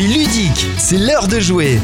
Ludique, c'est l'heure de jouer.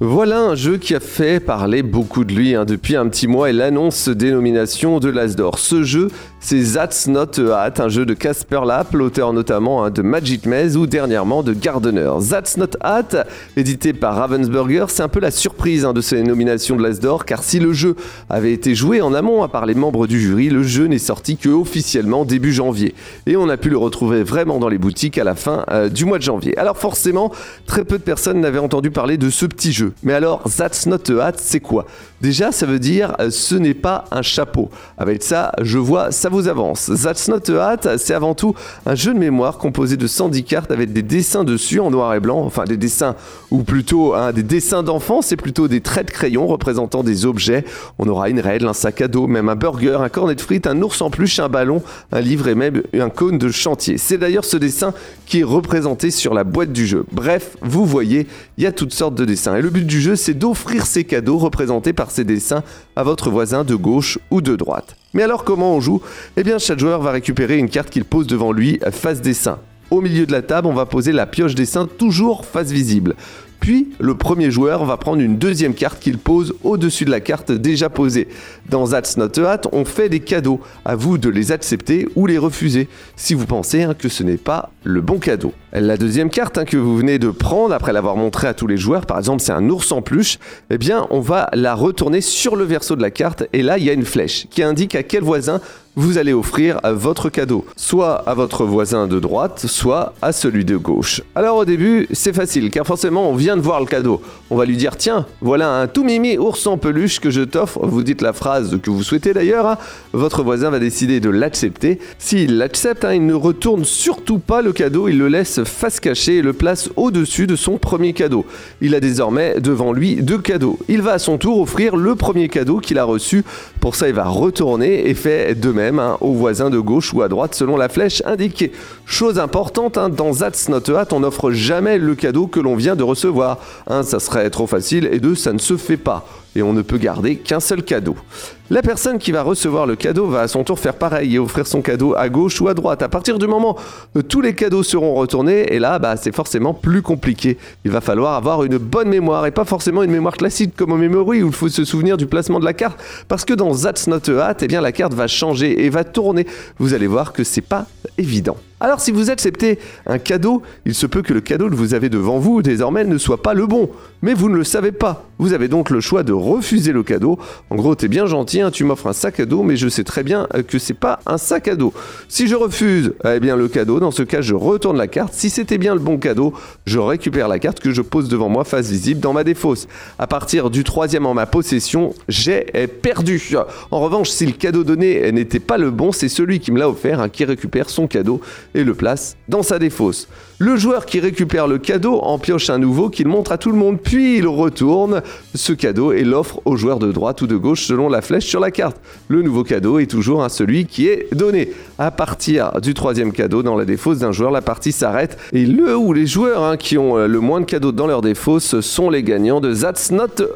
Voilà un jeu qui a fait parler beaucoup de lui hein, depuis un petit mois et l'annonce dénomination de l'Asdor. Ce jeu, c'est That's Not a Hat, un jeu de Casper Lapp, l'auteur notamment hein, de Magic Maze ou dernièrement de Gardener. That's Not Hat, édité par Ravensburger, c'est un peu la surprise hein, de ces nominations de l'Asdor car si le jeu avait été joué en amont par les membres du jury, le jeu n'est sorti que officiellement début janvier et on a pu le retrouver vraiment dans les boutiques à la fin euh, du mois de janvier. Alors forcément, très peu de personnes n'avaient entendu parler de ce petit jeu. Mais alors, That's not a hat, c'est quoi? Déjà, ça veut dire euh, ce n'est pas un chapeau. Avec ça, je vois, ça vous. That's not a hat, c'est avant tout un jeu de mémoire composé de 110 cartes avec des dessins dessus en noir et blanc. Enfin, des dessins, ou plutôt hein, des dessins d'enfants, c'est plutôt des traits de crayon représentant des objets. On aura une règle, un sac à dos, même un burger, un cornet de frites, un ours en peluche, un ballon, un livre et même un cône de chantier. C'est d'ailleurs ce dessin qui est représenté sur la boîte du jeu. Bref, vous voyez, il y a toutes sortes de dessins. Et le but du jeu, c'est d'offrir ces cadeaux représentés par ces dessins à votre voisin de gauche ou de droite. Mais alors comment on joue? Eh bien chaque joueur va récupérer une carte qu'il pose devant lui face dessin. Au milieu de la table, on va poser la pioche dessin toujours face visible. Puis, le premier joueur va prendre une deuxième carte qu'il pose au-dessus de la carte déjà posée. Dans That's Not a Hat, on fait des cadeaux. À vous de les accepter ou les refuser, si vous pensez hein, que ce n'est pas le bon cadeau. La deuxième carte hein, que vous venez de prendre, après l'avoir montrée à tous les joueurs, par exemple c'est un ours en peluche, eh bien on va la retourner sur le verso de la carte et là il y a une flèche qui indique à quel voisin vous allez offrir votre cadeau, soit à votre voisin de droite, soit à celui de gauche. Alors au début, c'est facile, car forcément on vient de voir le cadeau. On va lui dire tiens, voilà un tout mimi ours en peluche que je t'offre. Vous dites la phrase que vous souhaitez d'ailleurs. hein. Votre voisin va décider de l'accepter. S'il l'accepte, hein, il ne retourne surtout pas le cadeau, il le laisse face cachée et le place au-dessus de son premier cadeau. Il a désormais devant lui deux cadeaux. Il va à son tour offrir le premier cadeau qu'il a reçu. Pour ça, il va retourner et fait de même hein, au voisin de gauche ou à droite selon la flèche indiquée. Chose importante, hein, dans That's Not Hat, on n'offre jamais le cadeau que l'on vient de recevoir. Un, ça serait trop facile et deux, ça ne se fait pas. Et on ne peut garder qu'un seul cadeau. La personne qui va recevoir le cadeau va à son tour faire pareil et offrir son cadeau à gauche ou à droite. À partir du moment où tous les cadeaux seront retournés, et là, bah, c'est forcément plus compliqué. Il va falloir avoir une bonne mémoire et pas forcément une mémoire classique comme au Memory où il faut se souvenir du placement de la carte. Parce que dans That's Not a Hat, eh bien, la carte va changer et va tourner. Vous allez voir que c'est pas évident. Alors si vous acceptez un cadeau, il se peut que le cadeau que vous avez devant vous désormais ne soit pas le bon. Mais vous ne le savez pas. Vous avez donc le choix de refuser le cadeau. En gros, t'es bien gentil, hein, tu m'offres un sac à dos, mais je sais très bien euh, que c'est pas un sac à dos. Si je refuse, eh bien le cadeau, dans ce cas, je retourne la carte. Si c'était bien le bon cadeau, je récupère la carte que je pose devant moi face visible dans ma défausse. À partir du troisième en ma possession, j'ai eh, perdu. En revanche, si le cadeau donné n'était pas le bon, c'est celui qui me l'a offert hein, qui récupère son cadeau et le place dans sa défausse. Le joueur qui récupère le cadeau en pioche un nouveau qu'il montre à tout le monde, puis il retourne ce cadeau et l'offre au joueur de droite ou de gauche selon la flèche sur la carte. Le nouveau cadeau est toujours un celui qui est donné. À partir du troisième cadeau dans la défausse d'un joueur, la partie s'arrête et le ou les joueurs hein, qui ont euh, le moins de cadeaux dans leur défausse sont les gagnants de That's Not.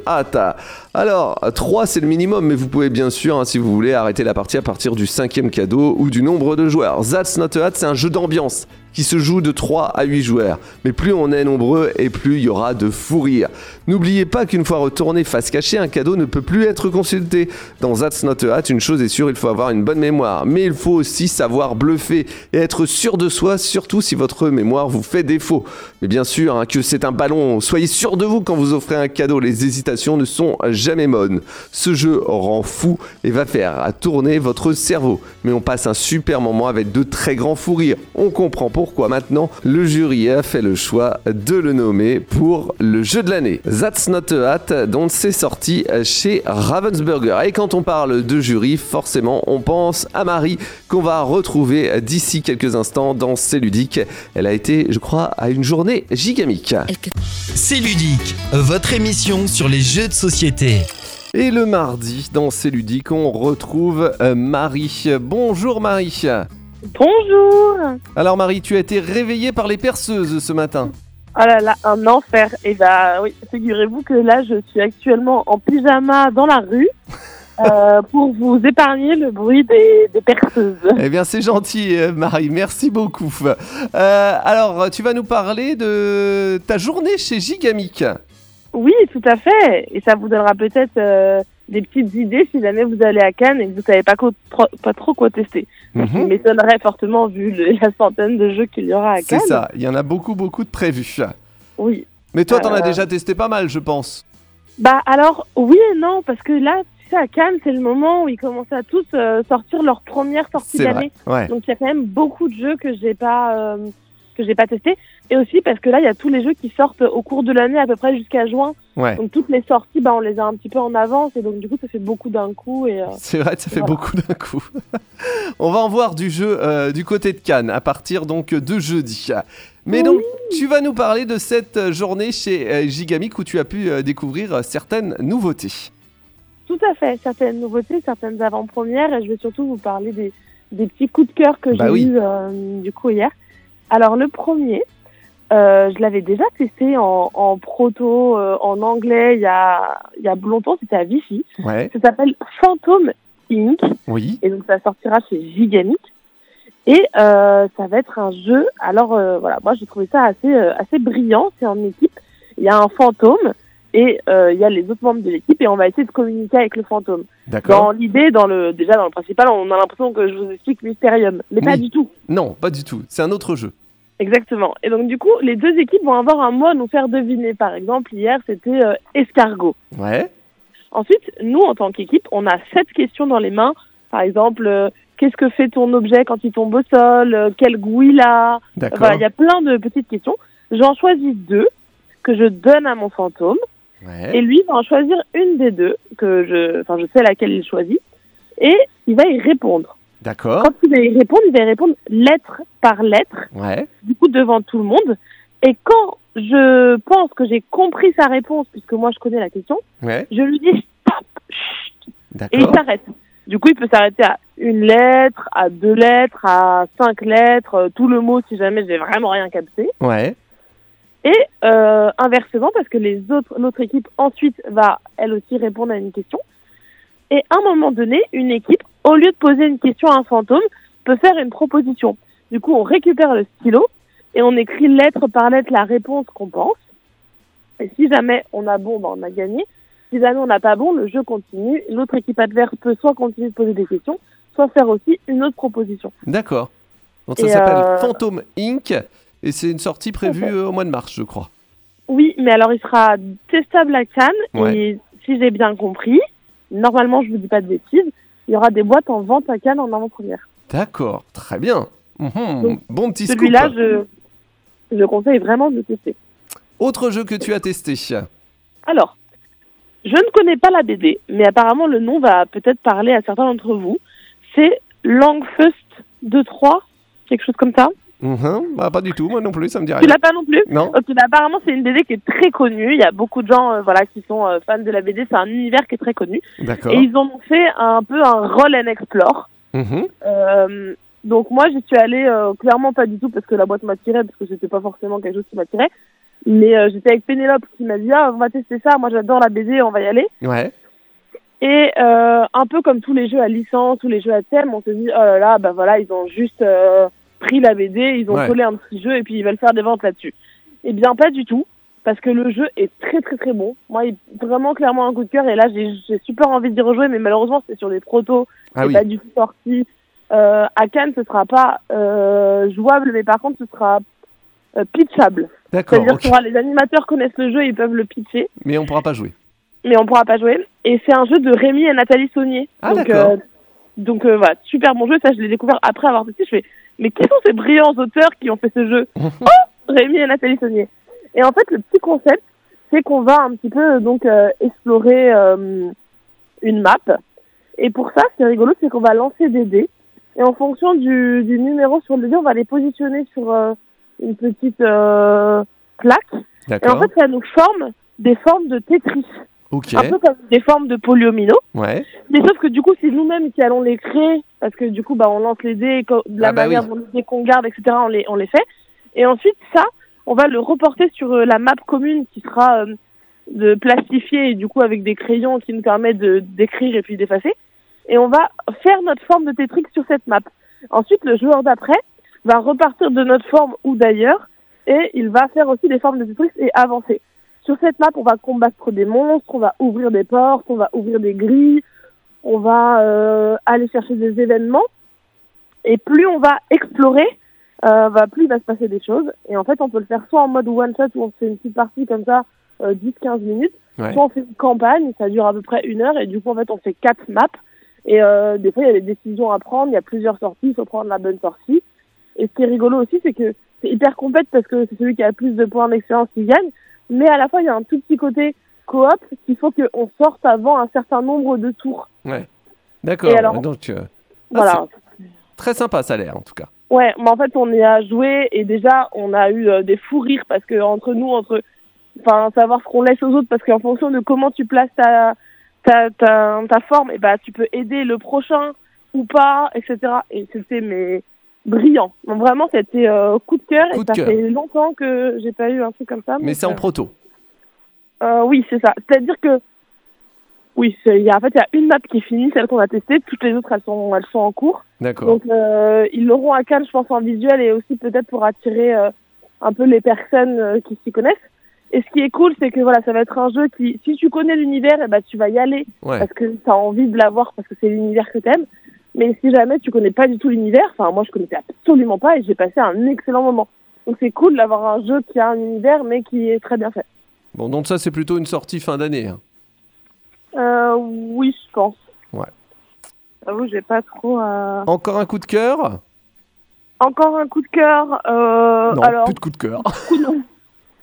Alors, 3 c'est le minimum, mais vous pouvez bien sûr, hein, si vous voulez, arrêter la partie à partir du cinquième cadeau ou du nombre de joueurs. That's Not Hat, c'est un jeu d'ambiance qui se joue de 3 à 8 joueurs. Mais plus on est nombreux et plus il y aura de fou rire. N'oubliez pas qu'une fois retourné face cachée, un cadeau ne peut plus être consulté. Dans That's Not a Hat, une chose est sûre, il faut avoir une bonne mémoire. Mais il faut aussi savoir bluffer et être sûr de soi, surtout si votre mémoire vous fait défaut. Mais bien sûr hein, que c'est un ballon, soyez sûr de vous quand vous offrez un cadeau, les hésitations ne sont jamais bonnes. Ce jeu rend fou et va faire tourner votre cerveau. Mais on passe un super moment avec de très grands fous rires. On comprend pourquoi maintenant le jury a fait le choix de le nommer pour le jeu de l'année. That's Not a Hat, dont c'est sorti chez Ravensburger. Et quand on parle de jury, forcément on pense à Marie qu'on va retrouver d'ici quelques instants dans C'est ludique. Elle a été, je crois, à une journée gigamique. C'est ludique, votre émission sur les jeux de société. Et le mardi, dans C'est ludique, on retrouve euh, Marie. Bonjour Marie. Bonjour Alors Marie, tu as été réveillée par les perceuses ce matin. Oh là là, un enfer. Et bah oui, figurez-vous que là, je suis actuellement en pyjama dans la rue. euh, pour vous épargner le bruit des, des perceuses. Eh bien, c'est gentil, euh, Marie. Merci beaucoup. Euh, alors, tu vas nous parler de ta journée chez Gigamic. Oui, tout à fait. Et ça vous donnera peut-être euh, des petites idées si jamais vous allez à Cannes et que vous savez pas, quoi- pas trop quoi tester. Mhm. m'étonnerait fortement vu le- la centaine de jeux qu'il y aura à C'est Cannes. ça. Il y en a beaucoup, beaucoup de prévus. Oui. Mais toi, t'en as Euh, déjà testé pas mal, je pense. Bah alors, oui et non, parce que là, tu sais, à Cannes, c'est le moment où ils commencent à tous euh, sortir leur première sortie C'est d'année. Ouais. Donc il y a quand même beaucoup de jeux que j'ai pas euh, que j'ai pas testé et aussi parce que là il y a tous les jeux qui sortent au cours de l'année à peu près jusqu'à juin. Ouais. Donc toutes les sorties bah on les a un petit peu en avance et donc du coup ça fait beaucoup d'un coup et euh, C'est vrai, ça fait Voilà. beaucoup d'un coup. On va en voir du jeu euh, du côté de Cannes à partir donc de jeudi. Mais Oui. donc, tu vas nous parler de cette journée chez euh, Gigamic où tu as pu euh, découvrir euh, certaines nouveautés. tout à fait certaines nouveautés, certaines avant-premières et je vais surtout vous parler des, des petits coups de cœur que Bah j'ai oui. eu euh, du coup hier. Alors le premier, euh, je l'avais déjà testé en, en proto, euh, en anglais il y a, il y a longtemps, c'était à Vichy. Ouais. Ça s'appelle Phantom Inc. Oui. et donc ça sortira chez Gigamic. Et euh, ça va être un jeu. Alors euh, voilà, moi j'ai trouvé ça assez euh, assez brillant. C'est en équipe. Il y a un fantôme et euh, il y a les autres membres de l'équipe et on va essayer de communiquer avec le fantôme. D'accord. Dans l'idée, dans le déjà dans le principal, on a l'impression que je vous explique Mysterium, mais pas du tout. Non, pas du tout. C'est un autre jeu. Exactement. Et donc du coup, les deux équipes vont avoir un mot à nous faire deviner. Par exemple, hier c'était euh, escargot. Ouais. Ensuite, nous, en tant qu'équipe, on a sept questions dans les mains. Par exemple, euh, qu'est-ce que fait ton objet quand il tombe au sol? Quel goût il a? D'accord. Voilà, il y a plein de petites questions. J'en choisis deux que je donne à mon fantôme. Ouais. Et lui va en choisir une des deux, que je, enfin, je sais laquelle il choisit. Et il va y répondre. D'accord. Quand il va y répondre, il va y répondre lettre par lettre, Ouais. du coup devant tout le monde. Et quand je pense que j'ai compris sa réponse, puisque moi je connais la question, Ouais. je lui dis stop, chut, et il s'arrête. Du coup, il peut s'arrêter à une lettre, à deux lettres, à cinq lettres, euh, tout le mot si jamais j'ai vraiment rien capté. Ouais. Et euh, inversement, parce que les autres, l'autre équipe ensuite va elle aussi répondre à une question. Et à un moment donné, une équipe, au lieu de poser une question à un fantôme, peut faire une proposition. Du coup, on récupère le stylo et on écrit lettre par lettre la réponse qu'on pense. Et si jamais on a bon, ben on a gagné. Si jamais on n'a pas bon, le jeu continue. L'autre équipe adverse peut soit continuer de poser des questions, soit faire aussi une autre proposition. D'accord. Donc ça s'appelle euh, Phantom Inc. Et c'est une sortie prévue euh, au mois de mars, je crois. Oui, mais alors il sera testable à Cannes Ouais. et si j'ai bien compris, normalement je vous dis pas de bêtises, il y aura des boîtes en vente à Cannes en avant-première. D'accord. Très bien. Mhm. Donc, Bon petit. Celui-là, je, je conseille vraiment de le tester. Autre jeu que tu as testé. Alors, je ne connais pas la BD, mais apparemment le nom va peut-être parler à certains d'entre vous. C'est Langfest 2-3, quelque chose comme ça? Mhm. Bah, pas du tout, moi non plus, ça me dit Tu rien. l'as pas non plus Non Ok, bah, apparemment c'est une BD qui est très connue. Il y a beaucoup de gens euh, voilà, qui sont euh, fans de la BD. C'est un univers qui est très connu. D'accord. Et ils ont fait un peu un roll and explore. Mhm. Euh, donc moi j'y suis allée clairement pas du tout parce que la boîte m'attirait parce que c'était pas forcément quelque chose qui m'attirait. Mais j'étais avec Pénélope qui m'a dit ah on va tester ça. Moi j'adore la BD, on va y aller. Ouais. Et un peu comme tous les jeux à licence ou les jeux à thème, on se dit oh là là bah voilà ils ont juste pris la BD, ils ont Ouais. collé un petit jeu et puis ils veulent faire des ventes là-dessus. Eh bien pas du tout parce que le jeu est très très très bon. Moi il vraiment clairement un coup de cœur et là j'ai super envie d'y rejouer mais malheureusement c'est sur des protos Ah c'est oui. pas du tout sorti. Euh, à Cannes, ce sera pas euh, jouable, mais par contre, ce sera euh, pitchable. D'accord. C'est-à-dire aura- les animateurs connaissent le jeu, ils peuvent le pitcher, Mais on pourra pas jouer. mais on pourra pas jouer. Et c'est un jeu de Rémi et Nathalie Saunier. Ah, donc, euh, donc euh, voilà, super bon jeu. Ça, je l'ai découvert après avoir testé. Je fais, mais qui sont ces brillants auteurs qui ont fait ce jeu Oh, Rémi et Nathalie Saunier. Et en fait, le petit concept, c'est qu'on va un petit peu donc euh, explorer euh, une map. Et pour ça, c'est rigolo, c'est qu'on va lancer des dés. Et en fonction du, du numéro sur le dé, on va les positionner sur euh, une petite euh, plaque. Et en fait, ça nous forme des formes de Tetris. Ok. Un peu comme des formes de polyomino. Ouais. Mais sauf que du coup, c'est nous-mêmes qui allons les créer. Parce que du coup, bah, on lance les dés, de la Ah bah manière oui. dont les dés qu'on garde, etc., on les, on les fait. Et ensuite, ça, on va le reporter sur euh, la map commune qui sera euh, de plastifier et du coup avec des crayons qui nous permettent de d'écrire et puis d'effacer. Et on va faire notre forme de Tetris sur cette map. Ensuite, le joueur d'après va repartir de notre forme ou d'ailleurs et il va faire aussi des formes de Tetris et avancer. Sur cette map, on va combattre des monstres, on va ouvrir des portes, on va ouvrir des grilles, on va euh, aller chercher des événements. Et plus on va explorer, euh, bah, plus il va se passer des choses. Et en fait, on peut le faire soit en mode one shot où on fait une petite partie comme ça, euh, 10-15 minutes, Ouais. soit on fait une campagne, ça dure à peu près une heure, et du coup, en fait, on fait quatre maps. Et euh, des fois, il y a des décisions à prendre, il y a plusieurs sorties, il faut prendre la bonne sortie. Et ce qui est rigolo aussi, c'est que c'est hyper compète parce que c'est celui qui a le plus de points d'expérience qui gagne. Mais à la fois, il y a un tout petit côté coop qu'il faut qu'on sorte avant un certain nombre de tours. D'accord. Et alors Donc, euh, Voilà. très sympa, ça a l'air en tout cas. Ouais, mais en fait, on y a joué et déjà, on a eu euh, des fous rires parce que entre nous, entre, enfin, savoir ce qu'on laisse aux autres parce qu'en fonction de comment tu places ta, ta, ta, ta forme, et bah, tu peux aider le prochain ou pas, etc. Et c'était, mais, brillant. Donc vraiment, c'était euh, coup de cœur Coup et de ça cœur. fait longtemps que j'ai pas eu un truc comme ça. Mais c'est en euh, proto. euh, oui, c'est ça. C'est-à-dire que, oui, il y a, en fait, il y a une map qui est finie, celle qu'on a testée. Toutes les autres, elles sont, elles sont en cours. D'accord. Donc, euh, ils l'auront à Cannes, je pense, en visuel et aussi peut-être pour attirer euh, un peu les personnes euh, qui s'y connaissent. Et ce qui est cool, c'est que voilà, ça va être un jeu qui, si tu connais l'univers, eh ben, tu vas y aller Ouais. parce que tu as envie de l'avoir parce que c'est l'univers que t'aimes. Mais si jamais tu connais pas du tout l'univers, enfin, moi, je connaissais absolument pas et j'ai passé un excellent moment. Donc, c'est cool d'avoir un jeu qui a un univers mais qui est très bien fait. Bon, donc ça, c'est plutôt une sortie fin d'année. hein. Euh, oui, je pense. Ouais. J'avoue, j'ai pas trop. euh, Encore un coup de cœur? Encore un coup de cœur. Euh, Non, alors, plus de coup de cœur.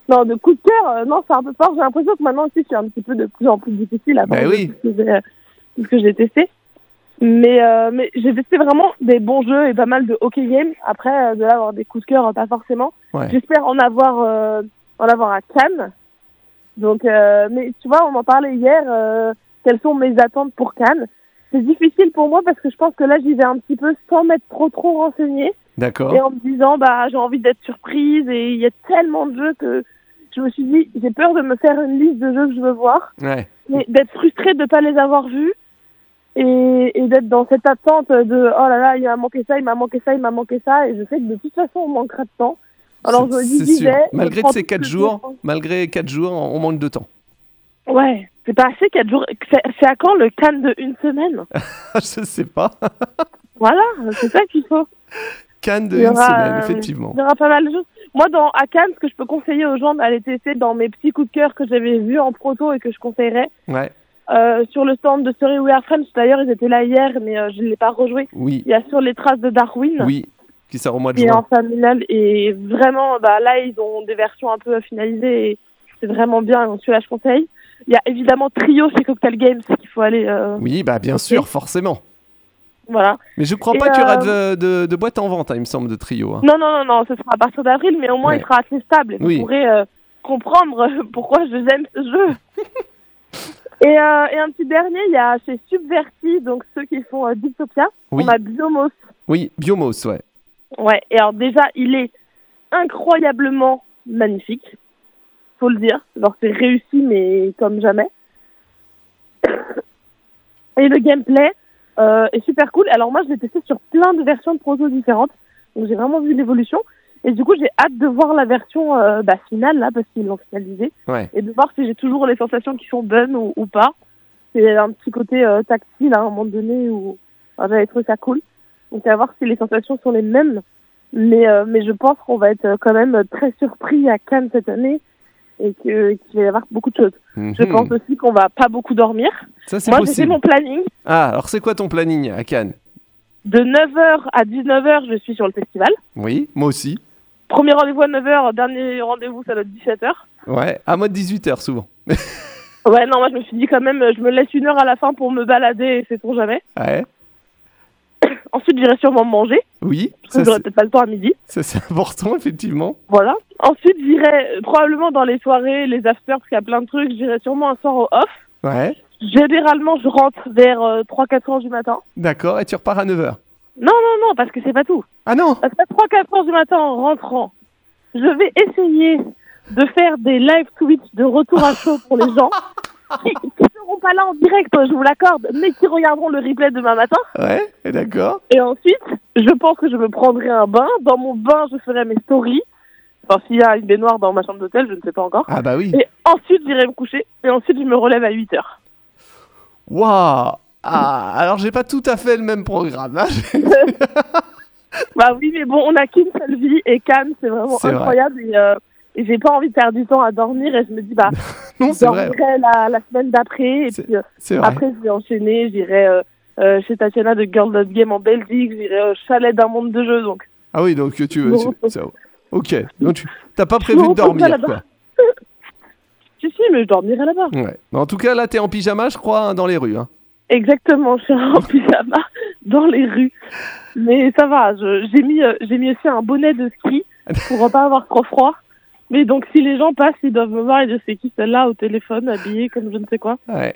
Non, de coup de cœur, euh, non, c'est un peu fort. J'ai l'impression que maintenant aussi, c'est un petit peu de plus en plus difficile à Bah oui. tout ce que j'ai testé. Mais, euh, mais j'ai testé vraiment des bons jeux et pas mal de hockey games. Après, euh, de là avoir des coups de cœur, euh, pas forcément. Ouais. J'espère en avoir, euh, en avoir à Cannes. Donc, euh, mais tu vois, on en parlait hier. euh, quelles sont mes attentes pour Cannes C'est difficile pour moi parce que je pense que là, j'y vais un petit peu sans m'être trop trop renseignée D'accord. et en me disant bah j'ai envie d'être surprise et il y a tellement de jeux que je me suis dit j'ai peur de me faire une liste de jeux que je veux voir Ouais. mais d'être frustrée de pas les avoir vus et, et d'être dans cette attente de oh là là il m'a manqué ça il m'a manqué ça il m'a manqué ça et je sais que de toute façon on manquera de temps alors je dis je Malgré ces tout 4 ce que je jours, malgré 4 jours, on manque de temps. ouais c'est pas assez quatre jours c'est à quand le Cannes de une semaine? Je sais pas. voilà c'est ça qu'il faut Cannes de une semaine, euh, effectivement. Il y aura pas mal de choses. Moi, dans, à Cannes, ce que je peux conseiller aux gens d'aller tester dans mes petits coups de cœur que j'avais vus en proto et que je conseillerais, Ouais. Euh, sur le stand de Story We Are Friends, d'ailleurs, ils étaient là hier, mais euh, je ne l'ai pas rejoué. Oui. Il y a sur les traces de Darwin, Oui. Qui sort au mois de qui est en juin. familial, et vraiment, bah, là, ils ont des versions un peu finalisées, et c'est vraiment bien, donc celui-là, je conseille. Il y a évidemment Trio chez Cocktail Games qu'il faut aller. euh, Oui, bah bien sûr, forcément. Voilà. Mais je crois Et, pas qu'il y aura de, de, de boîte en vente, hein, il me semble, de trio. hein. Non, non, non, non, ce sera à partir d'avril, mais au moins Ouais. il sera assez stable. Et Oui. Vous pourrez comprendre pourquoi je aime ce jeu. et, euh, et un petit dernier, il y a chez Subverti, donc ceux qui font euh, Dystopia, Oui. on a Biomos. Oui, Biomos, ouais. Ouais, et alors déjà, il est incroyablement magnifique, faut le dire. Genre, c'est réussi, mais comme jamais. et le gameplay euh, est super cool. Alors moi, je l'ai testé sur plein de versions de proto différentes, donc j'ai vraiment vu l'évolution. Et du coup, j'ai hâte de voir la version euh, bah, finale, là, parce qu'ils l'ont finalisée, Ouais. et de voir si j'ai toujours les sensations qui sont bonnes ou, ou pas. C'est un petit côté euh, tactile à un moment donné où enfin, j'avais trouvé ça cool. Donc à voir si les sensations sont les mêmes. Mais, euh, mais je pense qu'on va être euh, quand même très surpris à Cannes cette année et qu'il va y avoir beaucoup de choses. Je Mhm. pense aussi qu'on va pas beaucoup dormir. Ça, c'est Moi, j'ai fait mon planning. Ah, alors c'est quoi ton planning à Cannes? De 9h à 19h, je suis sur le festival. Oui, moi aussi. Premier rendez-vous à 9h, dernier rendez-vous, ça doit être 17h. Ouais, à moi de 18h souvent. Ouais, non, moi je me suis dit quand même, je me laisse une heure à la fin pour me balader et c'est pour jamais. Ouais. Ensuite, j'irai sûrement manger, Oui, parce que j'aurai peut-être pas le temps à midi. ça, c'est important, effectivement. Voilà. Ensuite, j'irai euh, probablement dans les soirées, les afters, parce qu'il y a plein de trucs. J'irai sûrement un soir au off. Ouais, Généralement, je rentre vers 3-4 heures du matin. d'accord, et tu repars à 9h. Non, non, non, parce que c'est pas tout. Ah non Parce qu'à 3-4 heures du matin, en rentrant, je vais essayer de faire des live Twitch de retour à chaud pour les gens qui ne seront pas là en direct, je vous l'accorde, mais qui regarderont le replay demain matin. Ouais, d'accord. Et ensuite, je pense que je me prendrai un bain. Dans mon bain, je ferai mes stories. Enfin, s'il y a une baignoire dans ma chambre d'hôtel, je ne sais pas encore. Ah bah oui. Et ensuite, j'irai me coucher. Et ensuite, je me relève à 8 heures. Waouh Ah, alors j'ai pas tout à fait le même programme. hein. Bah oui, mais bon, on n'a qu'une seule vie. Et Cannes, c'est vraiment vrai. incroyable. Et, euh, et j'ai pas envie de perdre du temps à dormir. Et je me dis, bah, non, je vrai. dormirai la, la semaine d'après. Et C'est- puis, euh, après, je vais enchaîner. J'irai euh, chez Tatiana de Girl Dot Game en Belgique. J'irai au chalet d'un monde de jeux. Donc, Ah oui, donc tu veux. Non. tu- Ok. Donc tu t'as pas prévu de dormir, quoi. si, si, mais je dormirai là-bas. Ouais. En tout cas, là, t'es en pyjama, je crois, hein, dans les rues. Hein. Exactement, je suis en pyjama dans les rues. Mais ça va, j'ai mis, euh, j'ai mis aussi un bonnet de ski pour pas avoir trop froid. Mais donc si les gens passent, ils doivent me voir et je sais qui celle-là au téléphone, habillée comme je ne sais quoi. Ouais.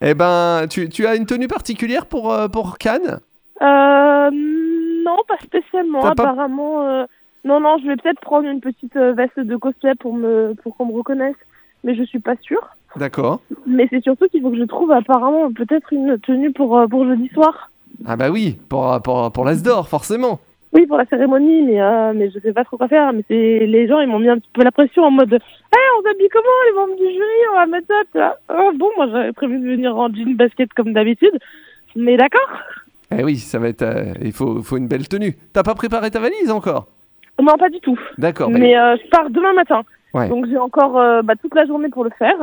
Eh ben, tu, tu as une tenue particulière pour, euh, pour Cannes? Euh, non, pas spécialement. Pas- Apparemment, euh, non, non, je vais peut-être prendre une petite veste de cosplay pour me, pour qu'on me reconnaisse, mais je suis pas sûre. D'accord. Mais c'est surtout qu'il faut que je trouve apparemment peut-être une tenue pour euh, pour jeudi soir. Ah bah oui, pour, pour, pour l'Asdor, forcément. Oui, pour la cérémonie, mais, euh, mais je sais pas trop quoi faire. Mais c'est les gens, ils m'ont mis un petit peu la pression en mode Hey, on s'habille comment les membres du jury On va mettre ça. Ah, bon, moi j'avais prévu de venir en jean basket comme d'habitude. Mais d'accord. Eh oui, ça va être. euh, il faut, faut une belle tenue. T'as pas préparé ta valise encore? Non, pas du tout. D'accord. bah, mais euh, je pars demain matin. Ouais. Donc j'ai encore euh, bah, toute la journée pour le faire.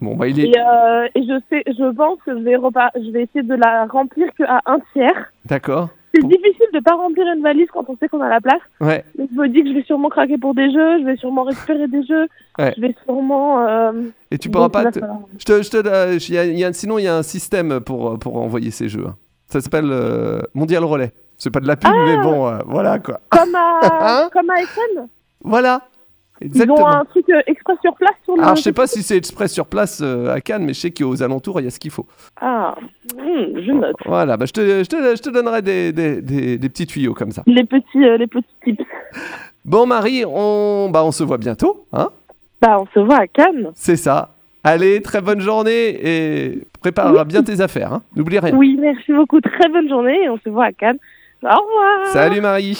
Bon, bah, il est. Et, euh, et je sais, je pense que je vais, je vais essayer de la remplir qu'à un tiers. D'accord. C'est difficile de pas remplir une valise quand on sait qu'on a la place. Ouais. Mais je me dis que je vais sûrement craquer pour des jeux, je vais sûrement récupérer des jeux, Ouais. je vais sûrement. euh, Et tu pourras donc, pas. te- Je te, je te, euh, y a- il y a- sinon, il y a un système pour, pour envoyer ces jeux. hein. Ça s'appelle Mondial Relais. C'est pas de la pub, mais bon, voilà quoi. Comme à, Hein comme à Voilà. Ils Exactement. ont un truc euh, express sur place sur le. Alors, je sais pas si c'est express sur place euh, à Cannes, mais je sais qu'aux alentours, il y a ce qu'il faut. Ah, hmm, je note. Voilà, bah, je, te, je, te, je te donnerai des, des, des, des petits tuyaux comme ça. Les petits, euh, les petits tips. Bon, Marie, on, bah, on se voit bientôt. Hein Bah, on se voit à Cannes. c'est ça. Allez, très bonne journée et prépare bien tes affaires. Hein N'oublie rien. Oui, merci beaucoup. Très bonne journée et on se voit à Cannes. Au revoir. Salut Marie